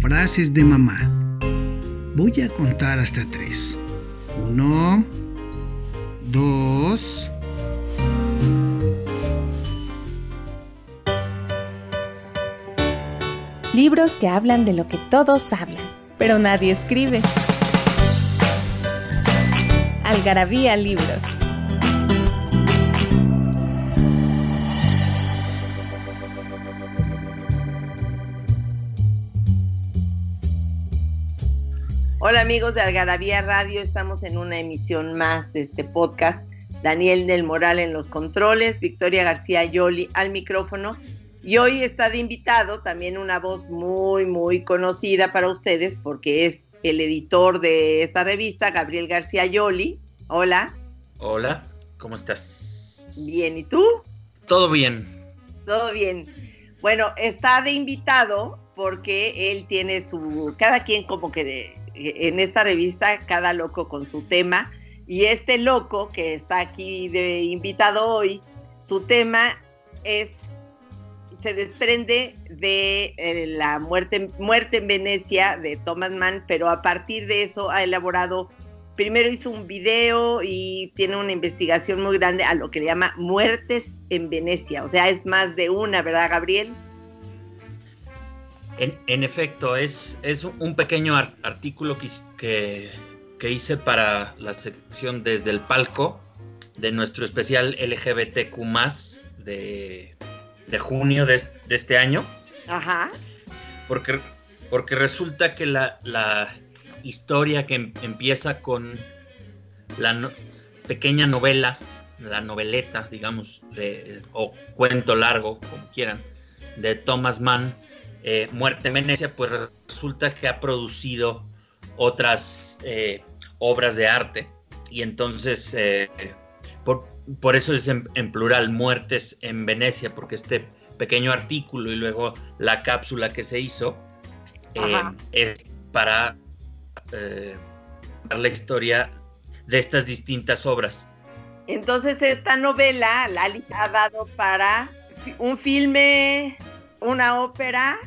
Frases de mamá. Voy a contar hasta tres. Uno, dos. Libros que hablan de lo que todos hablan, pero nadie escribe. Algarabía Libros. Hola amigos de Algarabía Radio, estamos en una emisión más de este podcast. Daniel del Moral en los controles, Victoria García Yoli al micrófono. Y hoy está de invitado también una voz muy, muy conocida para ustedes porque es el editor de esta revista, Gabriel García Yoli. Hola. Hola, ¿cómo estás? Bien, ¿y tú? Todo bien. Todo bien. Bueno, está de invitado porque él tiene su, cada quien como que de, en esta revista, cada loco con su tema. Y este loco que está aquí de invitado hoy, su tema es, se desprende de eh, la muerte, muerte en Venecia de Thomas Mann, pero a partir de eso ha elaborado, primero hizo un video y tiene una investigación muy grande a lo que le llama muertes en Venecia. O sea, es más de una, ¿verdad, Gabriel? En, efecto, es, es, un pequeño artículo que, que, hice para la sección desde el palco de nuestro especial LGBTQ de, de junio de, este año. Ajá. Porque, porque resulta que la, la historia que em, empieza con la pequeña novela, la noveleta, digamos, de, o cuento largo, como quieran, de Thomas Mann, eh, Muerte en Venecia, pues resulta que ha producido otras eh, obras de arte y entonces eh, por, eso es en, plural Muertes en Venecia, porque este pequeño artículo y luego la cápsula que se hizo es para dar la historia de estas distintas obras. Entonces esta novela la ha dado para un filme una ópera.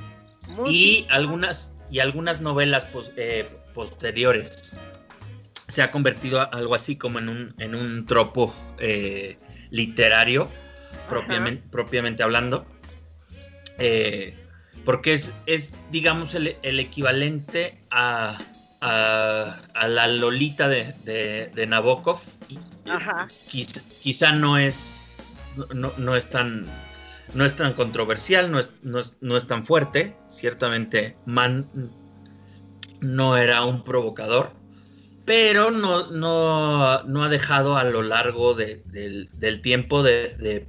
Y algunas, y algunas novelas eh, posteriores. Se ha convertido algo así como en un, en un tropo eh, literario, propiamente, propiamente, hablando. Eh, porque es, es digamos, el, equivalente a, a, la Lolita de, de, Nabokov. Quizá, no es, no, no es tan no es tan controversial, no es, no es, tan fuerte. Ciertamente, Mann no era un provocador, pero no, no, ha dejado a lo largo del, tiempo de,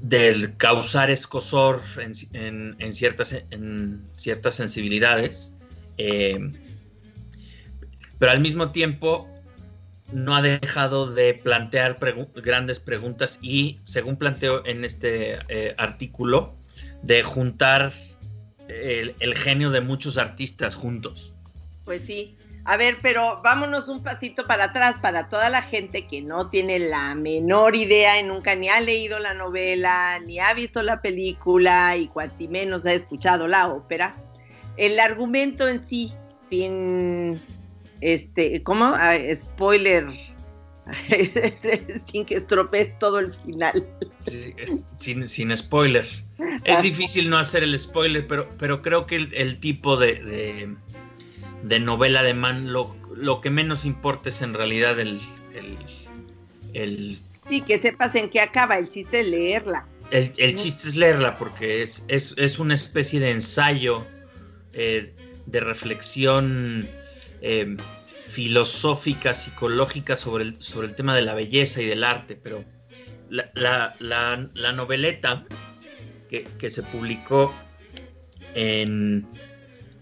del causar escosor en, ciertas, en ciertas sensibilidades. Eh, pero al mismo tiempo no ha dejado de plantear grandes preguntas y, según planteo en este eh, artículo, de juntar el, genio de muchos artistas juntos. Pues sí. A ver, pero vámonos un pasito para atrás para toda la gente que no tiene la menor idea y nunca ni ha leído la novela, ni ha visto la película y cuanti menos ha escuchado la ópera. El argumento en sí, sin este, ¿cómo? Ah, spoiler. sin que estropees todo el final. sin, sin, spoiler. Es difícil no hacer el spoiler, pero, pero creo que el, tipo de, de, novela de Man lo, lo, que menos importa es en realidad el, el, Sí, que sepas en qué acaba, el chiste es leerla. El, chiste es leerla porque es, es, una especie de ensayo eh, de reflexión eh, filosófica, psicológica sobre el, sobre el tema de la belleza y del arte, pero la, noveleta que, se publicó en,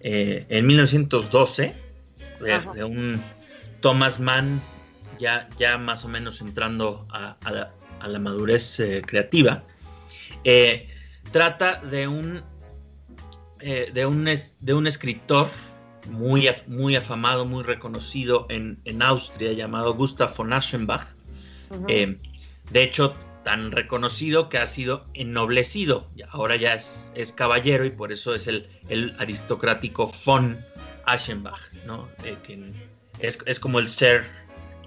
eh, en 1912 de, un Thomas Mann ya, ya más o menos entrando a, la, madurez eh, creativa. Eh, trata de un, de, un de un escritor muy, muy afamado, muy reconocido en, en Austria llamado Gustav von Aschenbach. de hecho, tan reconocido que ha sido ennoblecido. Ahora ya es, es caballero y por eso es el, el aristocrático von Aschenbach, ¿no? es, como el ser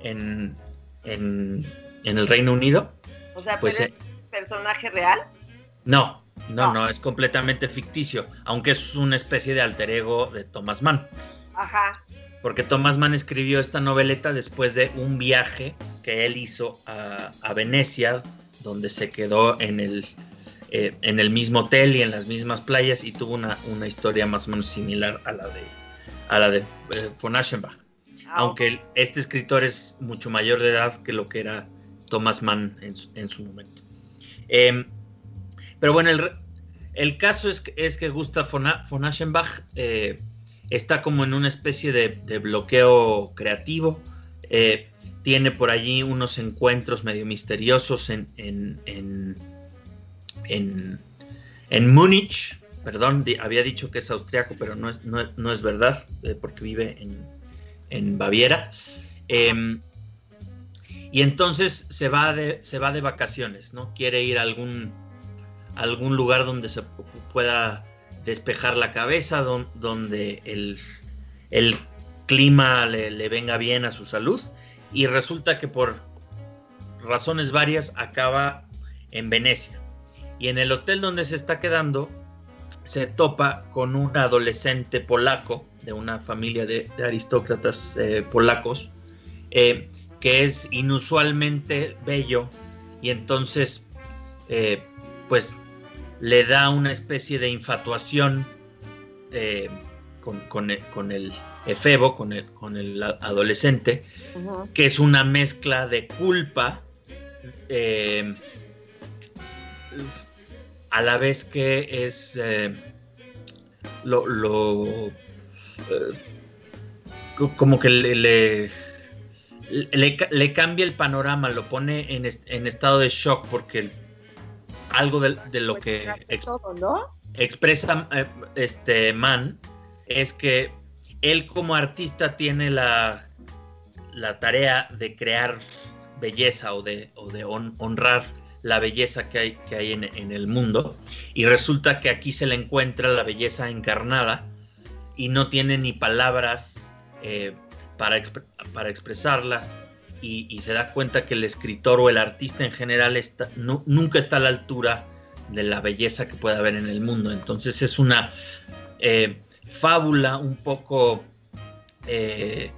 en, en, el Reino Unido. O sea, pues, ¿es eh, personaje real? No, no, no, es completamente ficticio, aunque es una especie de alter ego de Thomas Mann. Ajá. Porque Thomas Mann escribió esta noveleta después de un viaje que él hizo a, a Venecia donde se quedó en el, eh, en el mismo hotel y en las mismas playas y tuvo una, historia más o menos similar a la de, a la de eh, von Aschenbach. Ah, Aunque este escritor es mucho mayor de edad que lo que era Thomas Mann en su, momento. Em, pero bueno, el, caso es, es que Gustav von, Aschenbach eh, está como en una especie de, bloqueo creativo tiene por allí unos encuentros medio misteriosos en, en, en, en, Múnich. Perdón, había dicho que es austriaco, pero no es, no, es verdad, eh, porque vive en, Baviera. Em, y entonces se va, de, se va de vacaciones, ¿no? Quiere ir a algún, algún lugar donde se pueda despejar la cabeza, donde el, clima le, le, venga bien a su salud y resulta que por razones varias acaba en Venecia. Y en el hotel donde se está quedando se topa con un adolescente polaco de una familia de, aristócratas eh, polacos eh, que es inusualmente bello y entonces eh, pues le da una especie de infatuación con, el, efebo, con el, con el adolescente, que es una mezcla de culpa, eh, a la vez que es eh, lo, eh, como que le, le, cambia el panorama, lo pone en, en estado de shock porque algo de, lo pues que expresa este man es que él como artista tiene la, la tarea de crear belleza o de, de honrar la belleza que hay, que hay en, el mundo y resulta que aquí se le encuentra la belleza encarnada y no tiene ni palabras eh, para, para expresarlas y, se da cuenta que el escritor o el artista en general está, nunca está a la altura de la belleza que puede haber en el mundo. Entonces es una... Eh, fábula un poco eh,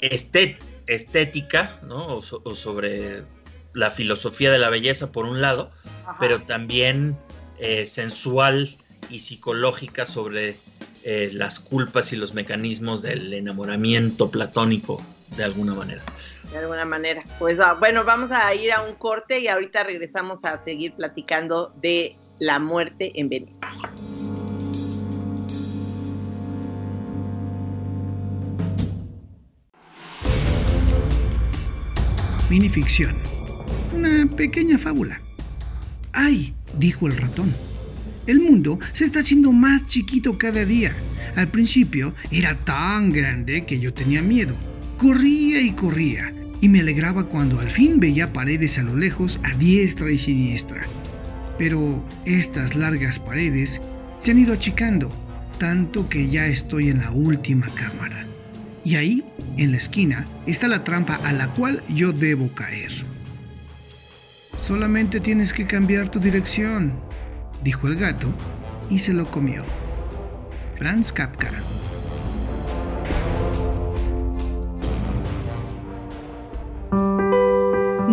estética, ¿no? O, sobre la filosofía de la belleza por un lado, pero también eh, sensual y psicológica sobre las culpas y los mecanismos del enamoramiento platónico de alguna manera. De alguna manera. Pues ah, bueno, vamos a ir a un corte y ahorita regresamos a seguir platicando de la muerte en Venecia. Minificción. Una pequeña fábula. ¡Ay! dijo el ratón. El mundo se está haciendo más chiquito cada día. Al principio era tan grande que yo tenía miedo. Corría y corría y me alegraba cuando al fin veía paredes a lo lejos a diestra y siniestra. Pero estas largas paredes se han ido achicando, tanto que ya estoy en la última cámara. Y ahí, en la esquina, está la trampa a la cual yo debo caer. Solamente tienes que cambiar tu dirección, dijo el gato, y se lo comió. Franz Kafka.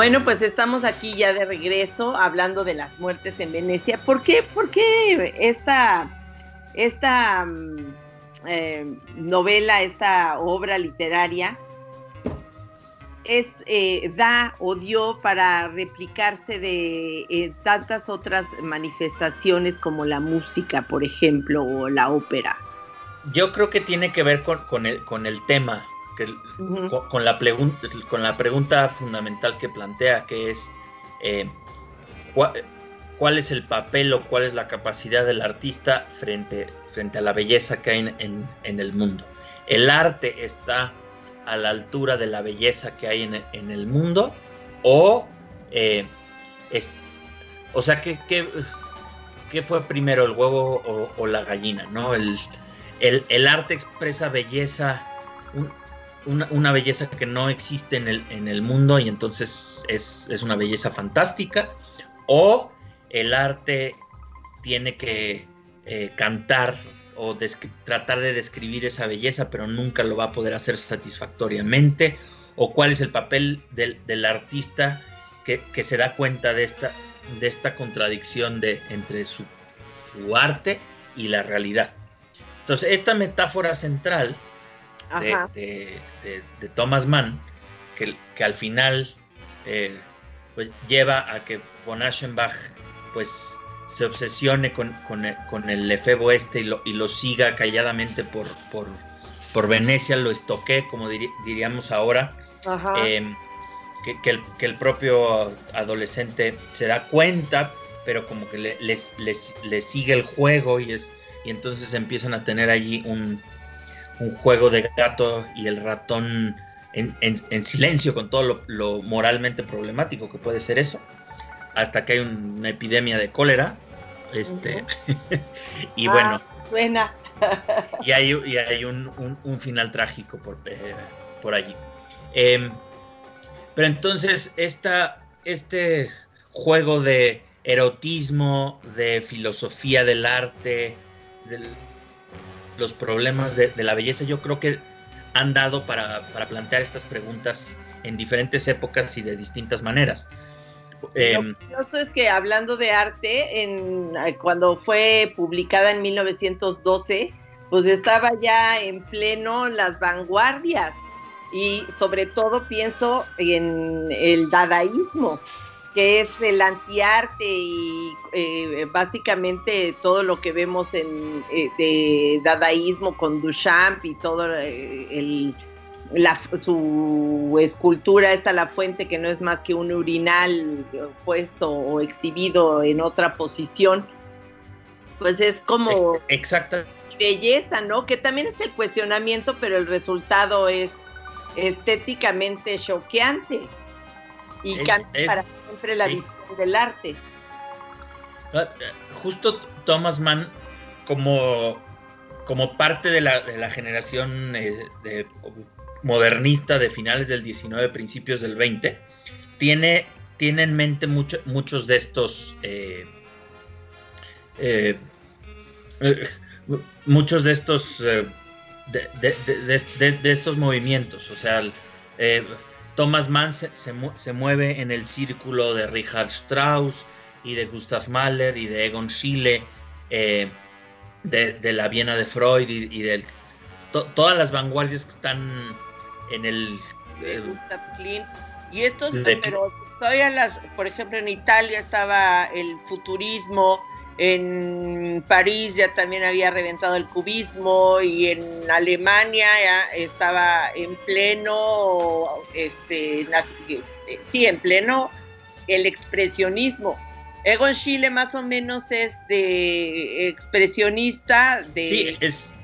Bueno, pues estamos aquí ya de regreso hablando de las muertes en Venecia. ¿Por qué, por qué esta, esta mm, eh, novela, esta obra literaria es, eh, da o dio para replicarse de eh, tantas otras manifestaciones como la música, por ejemplo, o la ópera? Yo creo que tiene que ver con, el, con el tema, con, la con la pregunta fundamental que plantea, que es eh, ¿cuál, es el papel o cuál es la capacidad del artista frente, frente a la belleza que hay en, en el mundo. El arte está a la altura de la belleza que hay en, el mundo o eh, o sea ¿qué, qué, fue primero el huevo o, la gallina no el, el, arte expresa belleza una, belleza que no existe en el, en el mundo y entonces es, una belleza fantástica o el arte tiene que eh, cantar o tratar de describir esa belleza, pero nunca lo va a poder hacer satisfactoriamente, o cuál es el papel del, artista que, se da cuenta de esta, de esta contradicción de, entre su, arte y la realidad. Entonces, esta metáfora central de, Thomas Mann, que, que al final eh, pues, lleva a que von Aschenbach pues se obsesione con, el efebo este y lo, y lo siga calladamente por, por, Venecia, lo estoque, como diríamos ahora, em, que, el, propio adolescente se da cuenta, pero como que le, le, sigue el juego y, es, y entonces empiezan a tener allí un, juego de gato y el ratón en, silencio con todo lo, lo moralmente problemático que puede ser eso hasta que hay una epidemia de cólera. Este, y ah, bueno. Suena. y hay, y hay un, final trágico por, eh, por allí. Em, pero entonces, esta, este juego de erotismo, de filosofía del arte, de los problemas de, la belleza, yo creo que han dado para, para plantear estas preguntas en diferentes épocas y de distintas maneras. Eh, Lo curioso es que hablando de arte, en, eh, cuando fue publicada en 1912, pues estaba ya en pleno las vanguardias y sobre todo pienso en el dadaísmo, que es el antiarte y eh, básicamente todo lo que vemos en eh, de dadaísmo con Duchamp y todo el su escultura, está la fuente que no es más que un urinal puesto o exhibido en otra posición, pues es como... Exacto. Belleza, ¿no? Que también es el cuestionamiento, pero el resultado es estéticamente choqueante y cambia para siempre la visión del arte. Ah, justo Thomas Mann, como, como parte de la, de la generación eh, de modernista de finales del 19, principios del 20, tiene, tiene en mente muchos de estos... Eh, eh, muchos de estos de, estos movimientos o sea Thomas Mann se, mueve en el círculo de Richard Strauss y de Gustav Mahler y de Egon Schiele de, la Viena de Freud y, de todas las vanguardias que están en el... Y estos, pero todavía las, por ejemplo, en Italia estaba el futurismo, en París ya también había reventado el cubismo y en Alemania ya estaba en pleno, este, sí, en pleno el expresionismo. Egon Schiele más o menos es de expresionista de... Sí, es,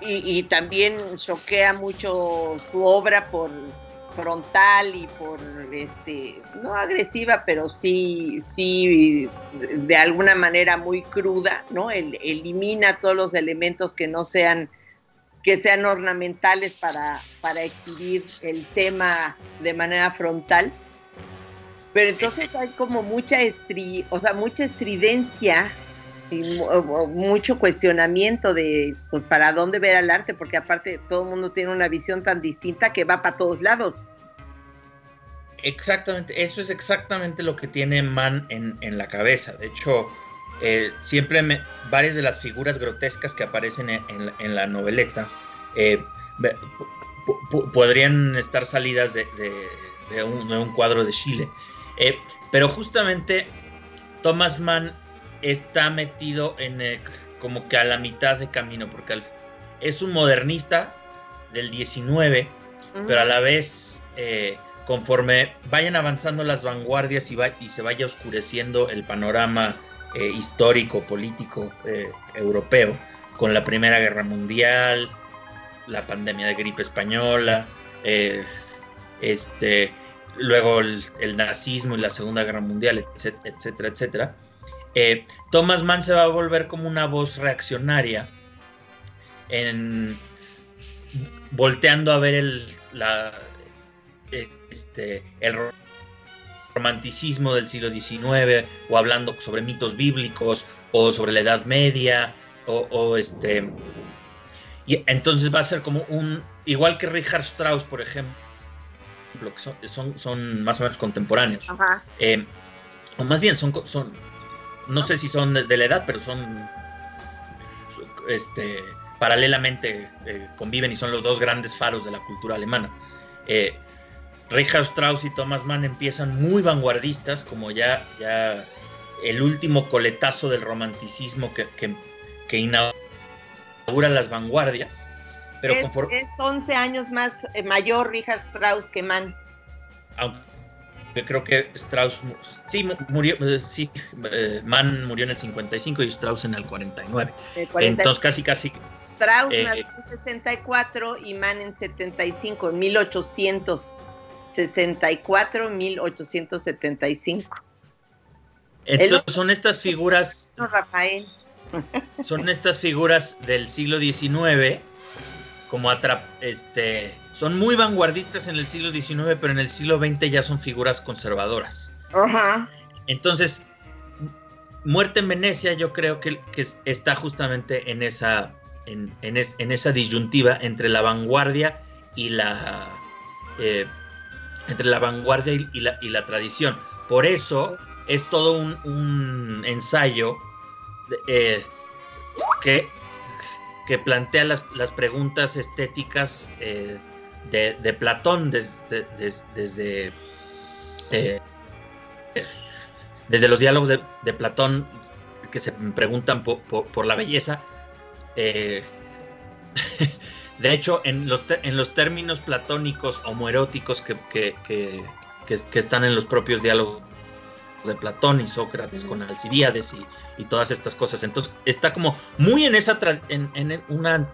y, también choquea mucho su obra por frontal y por este no agresiva pero sí sí de alguna manera muy cruda no elimina todos los elementos que no sean que sean ornamentales para para exhibir el tema de manera frontal. Pero entonces hay como mucha estri o sea mucha estridencia mucho cuestionamiento de pues, para dónde ver el arte, porque aparte todo el mundo tiene una visión tan distinta que va para todos lados. exactamente, eso es exactamente lo que tiene Mann en, la cabeza. De hecho, eh, siempre me, varias de las figuras grotescas que aparecen en, la noveleta eh, podrían estar salidas de, un, cuadro de Chile. Eh, pero justamente Thomas Mann está metido en como que a la mitad de camino, porque es un modernista del 19, pero a la vez, eh, conforme vayan avanzando las vanguardias y, y, se vaya oscureciendo el panorama eh, histórico, político europeo, con la Primera Guerra Mundial, la pandemia de gripe española, este, luego el, nazismo y la Segunda Guerra Mundial, etcétera, etcétera. Eh, Thomas Mann se va a volver como una voz reaccionaria, en, volteando a ver el, este, el romanticismo del siglo XIX, o hablando sobre mitos bíblicos, o sobre la Edad Media, o, este... Y entonces va a ser como un... Igual que Richard Strauss, por ejemplo, que son, son, más o menos contemporáneos. Eh, o más bien, son, son no sé si son de, la edad, pero son este, paralelamente eh, conviven y son los dos grandes faros de la cultura alemana. Eh, Richard Strauss y Thomas Mann empiezan muy vanguardistas, como ya, ya el último coletazo del romanticismo que, que, inaugura las vanguardias. Pero es, es 11 años más eh, mayor Richard Strauss que Mann. Aunque creo que Strauss, sí, murió, eh, sí, eh, Mann murió en el 55 y Strauss en el 49. Entonces casi, casi... Strauss nació en 64 y Mann en 75, en 1864, 1875. Entonces son estas figuras... Rafael. Son estas figuras del siglo XIX como atrap, este, son muy vanguardistas en el siglo XIX, pero en el siglo XX ya son figuras conservadoras. Ajá. Entonces, Muerte en Venecia yo creo que, está justamente en esa, en, esa disyuntiva entre la vanguardia y la... Eh, entre la vanguardia y, la, y, la, tradición. Por eso es todo un, ensayo eh, que que plantea las, preguntas estéticas eh, de, Platón desde, eh, desde, los diálogos de, Platón que se preguntan por, la belleza. Eh, de hecho, en los, en los términos platónicos homoeróticos que, que, que están en los propios diálogos de Platón y Sócrates con Alcibiades y, todas estas cosas. Entonces está como muy en esa en, una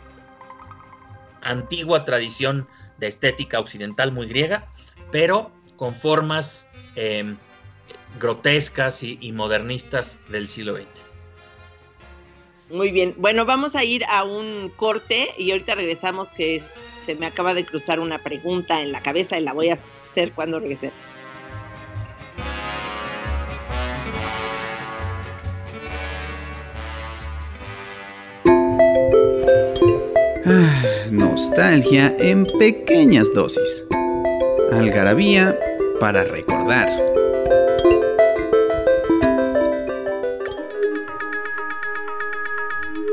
antigua tradición de estética occidental muy griega, pero con formas em, grotescas y, y, modernistas del siglo XX. Muy bien, bueno, vamos a ir a un corte y ahorita regresamos que se me acaba de cruzar una pregunta en la cabeza y la voy a hacer cuando regresemos. Nostalgia en pequeñas dosis. Algarabía para recordar.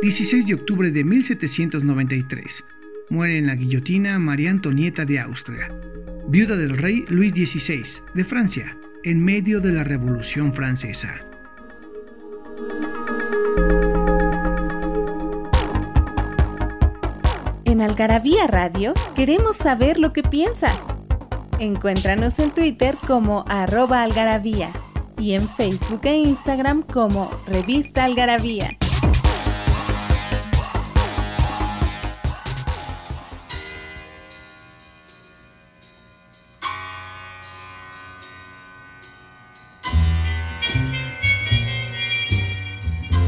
...16 de octubre de 1793... ...muere en la guillotina María Antonieta de Austria... ...viuda del rey Luis XVI de Francia... ...en medio de la Revolución Francesa... Algarabía Radio queremos saber lo que piensas. Encuéntranos en Twitter como arroba algarabía y en Facebook e Instagram como revista algarabía.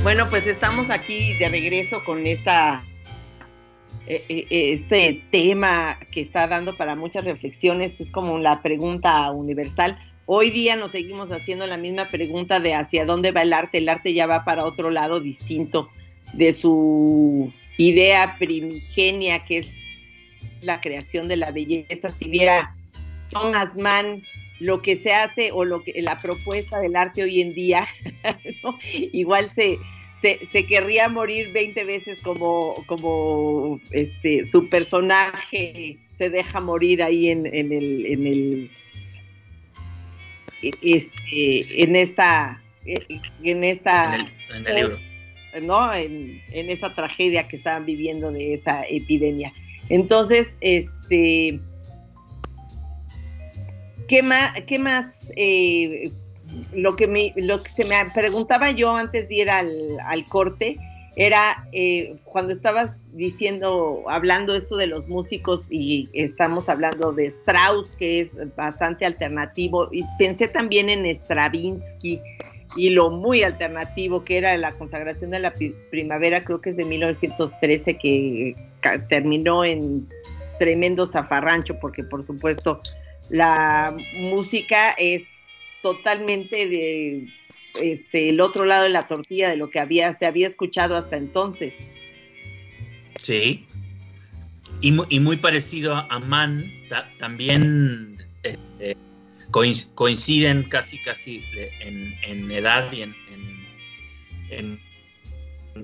Bueno, pues estamos aquí de regreso con esta este tema que está dando para muchas reflexiones es como la pregunta universal. Hoy día nos seguimos haciendo la misma pregunta de hacia dónde va el arte. El arte ya va para otro lado distinto de su idea primigenia que es la creación de la belleza. Si viera Thomas Mann lo que se hace o lo que la propuesta del arte hoy en día, igual se, se, querría morir 20 veces como, como este, su personaje se deja morir ahí en, en el, en el este, en esta en esta en el, libro. ¿no? En, en, esa tragedia que estaban viviendo de esa epidemia. Entonces, este ¿qué más, qué más eh, lo que me, lo que se me preguntaba yo antes de ir al, corte era eh, cuando estabas diciendo, hablando esto de los músicos y estamos hablando de Strauss, que es bastante alternativo, y pensé también en Stravinsky y lo muy alternativo que era la consagración de la primavera, creo que es de 1913, que terminó en tremendo zafarrancho, porque por supuesto la música es totalmente de este, el otro lado de la tortilla de lo que había, se había escuchado hasta entonces. Sí. Y, muy parecido a Mann, también este, coinciden casi casi en, edad y en,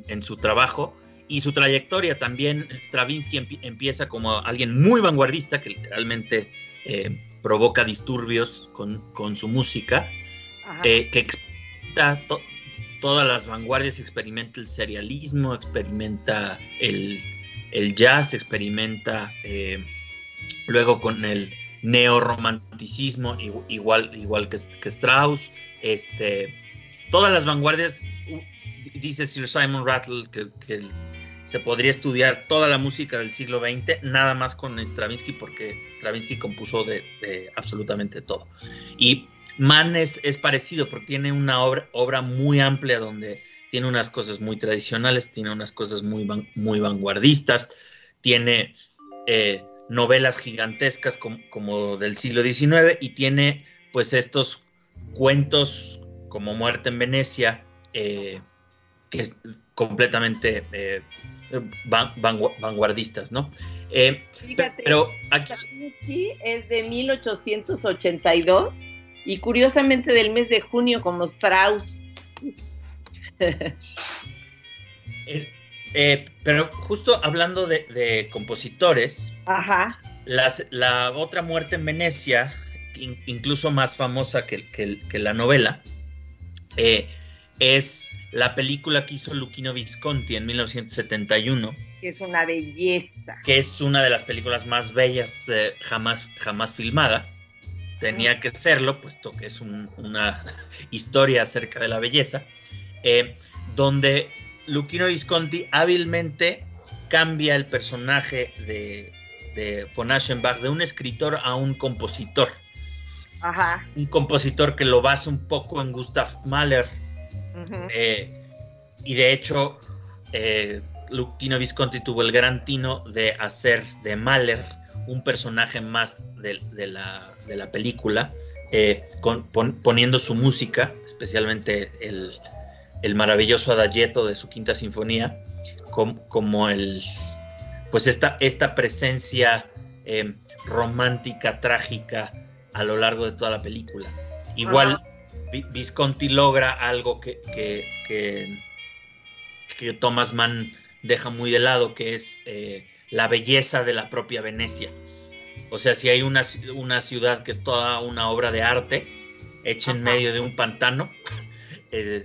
en, su trabajo. Y su trayectoria también, Stravinsky empieza como alguien muy vanguardista, que literalmente eh, provoca disturbios con, su música, eh, que experimenta todas las vanguardias, experimenta el serialismo, experimenta el, jazz, experimenta eh, luego con el neorromanticismo, igual, igual que, que Strauss, este, todas las vanguardias, dice Sir Simon Rattle que, que se podría estudiar toda la música del siglo XX, nada más con Stravinsky, porque Stravinsky compuso de, absolutamente todo. Y Mann es, parecido, porque tiene una obra, obra, muy amplia donde tiene unas cosas muy tradicionales, tiene unas cosas muy, muy vanguardistas, tiene eh, novelas gigantescas como, del siglo XIX y tiene pues estos cuentos como Muerte en Venecia, eh, que es completamente eh, vanguardistas, ¿no? Eh, pero aquí es de 1882 y curiosamente del mes de junio como Strauss. Eh, pero justo hablando de, compositores, la otra muerte en Venecia, incluso más famosa que, que la novela, es la película que hizo Luchino Visconti en 1971. Que es una belleza. Que es una de las películas más bellas eh, jamás, jamás filmadas. Tenía que serlo, puesto que es una historia acerca de la belleza. Eh, donde Luchino Visconti hábilmente cambia el personaje de, de von Aschenbach de un escritor a un compositor. Ajá. Un compositor que lo basa un poco en Gustav Mahler eh, y de hecho, eh, Visconti tuvo el gran tino de hacer de Mahler un personaje más de, la, película, eh, poniendo su música, especialmente el, maravilloso adagietto de su quinta sinfonía, como, el, pues esta, esta presencia eh, romántica, trágica a lo largo de toda la película. Igual, Visconti logra algo que, que, Thomas Mann deja muy de lado, que es eh, la belleza de la propia Venecia. O sea, si hay una, una, ciudad que es toda una obra de arte hecha en medio de un pantano, eh,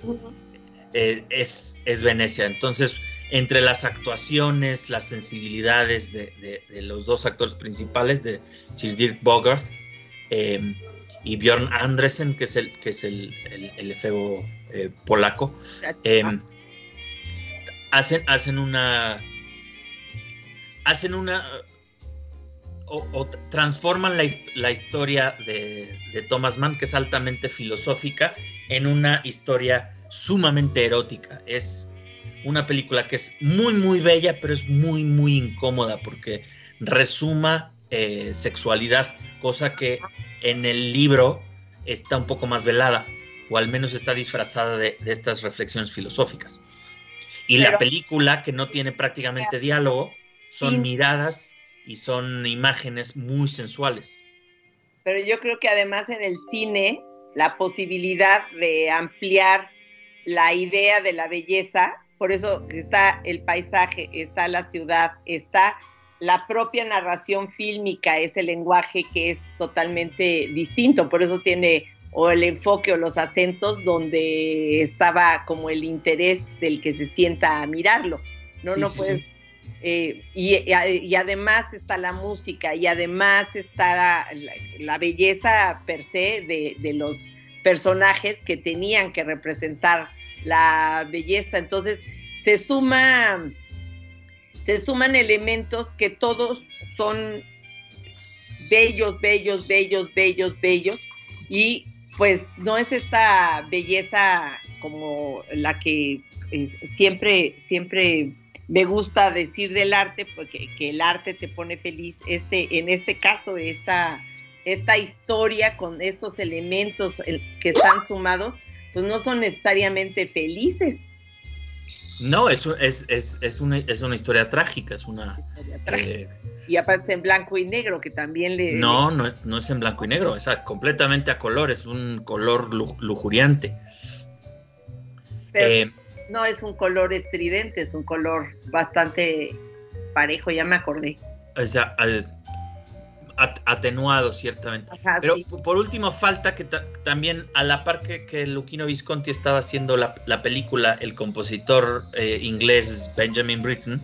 es, es, Venecia. Entonces, entre las actuaciones, las sensibilidades de, los dos actores principales, de Sir Dirk Bogart, eh, y Bjorn Andresen, que es el, que es el, el, efebo eh, polaco, em, hacen, hacen una. Hacen una. O, transforman la, historia de, Thomas Mann, que es altamente filosófica, en una historia sumamente erótica. Es una película que es muy, muy bella, pero es muy, muy incómoda porque resuma eh, sexualidad, cosa que en el libro está un poco más velada, o al menos está disfrazada de, estas reflexiones filosóficas. Y la película, que no tiene prácticamente diálogo, son miradas y son imágenes muy sensuales. pero yo creo que además en el cine la posibilidad de ampliar la idea de la belleza, por eso está el paisaje, está la ciudad, está la propia narración fílmica, ese lenguaje que es totalmente distinto, por eso tiene o el enfoque o los acentos donde estaba como el interés del que se sienta a mirarlo. No, no puedes eh, y, además está la música y además está la, belleza per se de, los personajes que tenían que representar la belleza. Entonces se suma, se suman elementos que todos son bellos, bellos, bellos, bellos, bellos y pues no es esta belleza como la que eh, siempre, siempre me gusta decir del arte, porque que el arte te pone feliz. Este, en este caso, esta, esta historia con estos elementos que están sumados, pues no son necesariamente felices. No, es, es, es, es, una, es una historia trágica, es una... Eh, y aparte en blanco y negro, que también le... No, no es, no es en blanco y negro, es completamente a color, es un color lujuriante. Eh, no es un color estridente, es un color bastante parejo, ya me acordé. O sea, atenuado ciertamente. Pero por último falta que también a la par que, que Luquino Visconti estaba haciendo la, película, el compositor eh, inglés Benjamin Britten,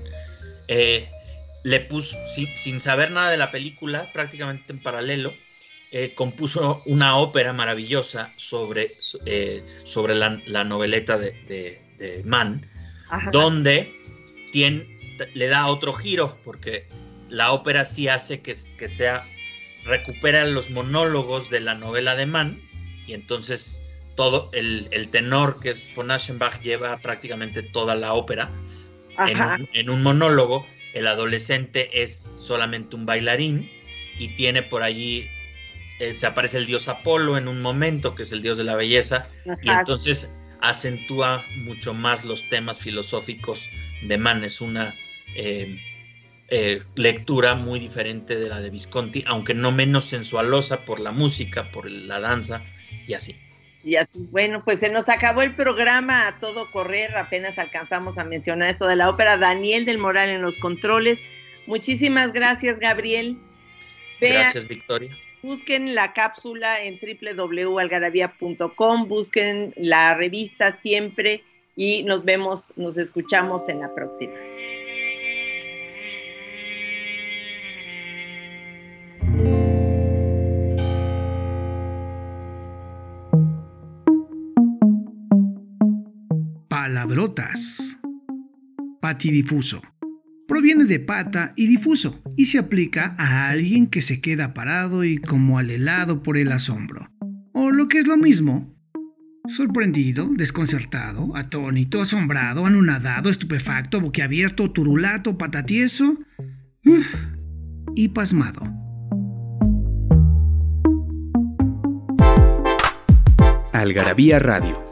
eh, le puso, sin, saber nada de la película, prácticamente en paralelo, eh, compuso una ópera maravillosa sobre, sobre la, noveleta de, Mann, donde tiene, le da otro giro, porque la ópera sí hace que, que sea, recupera los monólogos de la novela de Mann, y entonces todo el, tenor que es von Aschenbach lleva prácticamente toda la ópera en un, monólogo, el adolescente es solamente un bailarín y tiene por allí eh, se aparece el dios Apolo en un momento, que es el dios de la belleza, y entonces acentúa mucho más los temas filosóficos de Mann. Es una eh, eh, lectura muy diferente de la de Visconti, aunque no menos sensualosa por la música, por la danza y así. Y así, bueno, pues se nos acabó el programa a todo correr, apenas alcanzamos a mencionar esto de la ópera. Daniel del Moral en los controles. Muchísimas gracias, Gabriel. gracias, Victoria. Busquen la cápsula en www.algarabía.com, busquen la revista siempre y nos vemos, nos escuchamos en la próxima. Palabrotas. Patidifuso proviene de pata y difuso y se aplica a alguien que se queda parado y como alelado por el asombro. O lo que es lo mismo, sorprendido, desconcertado, atónito, asombrado, anonadado, estupefacto, boquiabierto, turulato, patatieso y pasmado. Algarabía Radio,